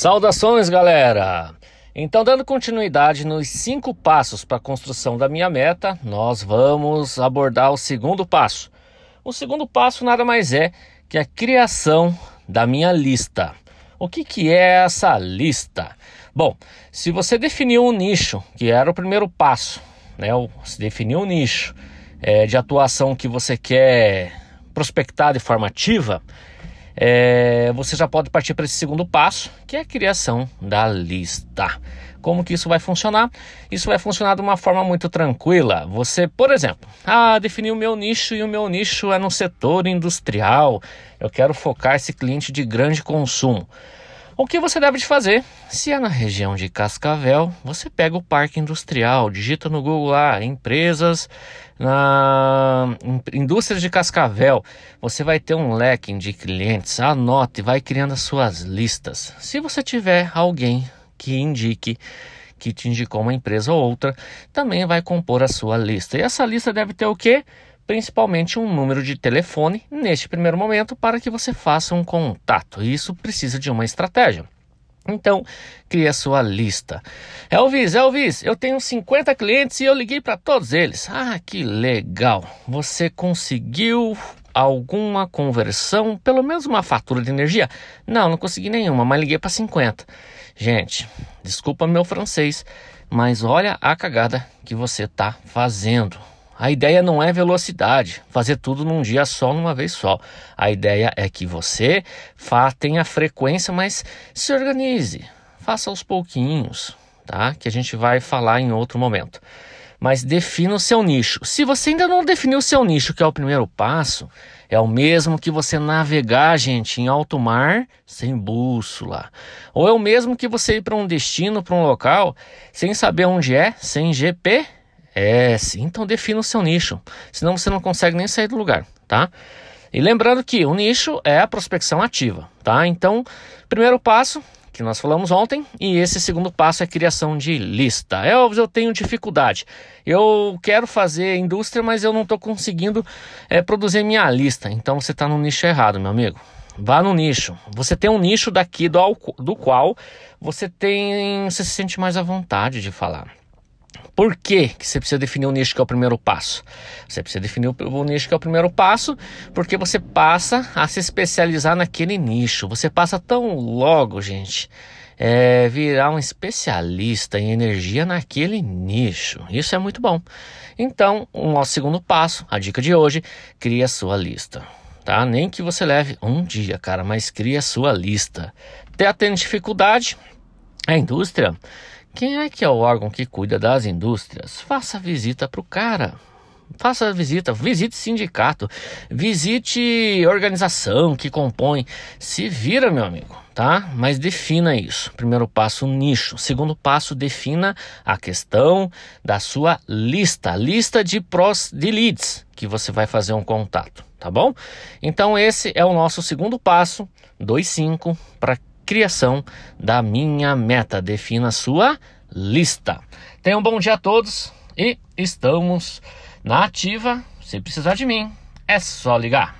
Saudações, galera! Então, dando continuidade nos cinco passos para a construção da minha meta, nós vamos abordar o segundo passo. O segundo passo nada mais é que a criação da minha lista. O que, que é essa lista? Bom, se você definiu um nicho, que era o primeiro passo, né? Se definiu um nicho é, de atuação que você quer prospectar de forma ativa, é, você já pode partir para esse segundo passo, que é a criação da lista. Como que isso vai funcionar? Isso vai funcionar de uma forma muito tranquila. Você, por exemplo, ah, defini o meu nicho e o meu nicho é no setor industrial. Eu quero focar esse cliente de grande consumo. O que você deve de fazer? Se é na região de Cascavel, você pega o parque industrial, digita no Google lá, empresas na indústrias de Cascavel. Você vai ter um leque de clientes, anote, vai criando as suas listas. Se você tiver alguém que indique que te indicou uma empresa ou outra, também vai compor a sua lista. E essa lista deve ter o quê? Principalmente um número de telefone neste primeiro momento para que você faça um contato. Isso precisa de uma estratégia. Então, crie a sua lista. Elvis, Elvis, eu tenho 50 clientes e eu liguei para todos eles. Ah, que legal! Você conseguiu alguma conversão, pelo menos uma fatura de energia? Não, não consegui nenhuma, mas liguei para 50. Gente, desculpa meu francês, mas olha a cagada que você está fazendo. A ideia não é velocidade, fazer tudo num dia só, numa vez só. A ideia é que você tenha frequência, mas se organize, faça aos pouquinhos, tá? Que a gente vai falar em outro momento. Mas defina o seu nicho. Se você ainda não definiu o seu nicho, que é o primeiro passo, é o mesmo que você navegar, gente, em alto mar sem bússola. Ou é o mesmo que você ir para um destino, para um local, sem saber onde é, sem GPS é, sim. Então defina o seu nicho, senão você não consegue nem sair do lugar, tá? E lembrando que o nicho é a prospecção ativa, tá? Então, primeiro passo que nós falamos ontem, e esse segundo passo é criação de lista. Elvis, eu tenho dificuldade. Eu quero fazer indústria, mas eu não estou conseguindo é, produzir minha lista. Então você está no nicho errado, meu amigo. Vá no nicho. Você tem um nicho daqui do, do qual você tem. Você se sente mais à vontade de falar. Por que, que você precisa definir o nicho que é o primeiro passo? Você precisa definir o nicho que é o primeiro passo, porque você passa a se especializar naquele nicho. Você passa tão logo, gente, é, virar um especialista em energia naquele nicho. Isso é muito bom. Então, o nosso segundo passo, a dica de hoje, cria a sua lista. Tá? Nem que você leve um dia, cara, mas cria a sua lista. Tá tendo dificuldade? A indústria quem é que é o órgão que cuida das indústrias? Faça visita para o cara. Faça visita, visite sindicato, visite organização que compõe. Se vira, meu amigo, tá? Mas defina isso. Primeiro passo, nicho. Segundo passo, defina a questão da sua lista, lista de pros de leads que você vai fazer um contato, tá bom? Então esse é o nosso segundo passo, 2.5 para criação da minha meta. Defina sua lista. Tenham um bom dia a todos e estamos na ativa. Se precisar de mim, é só ligar.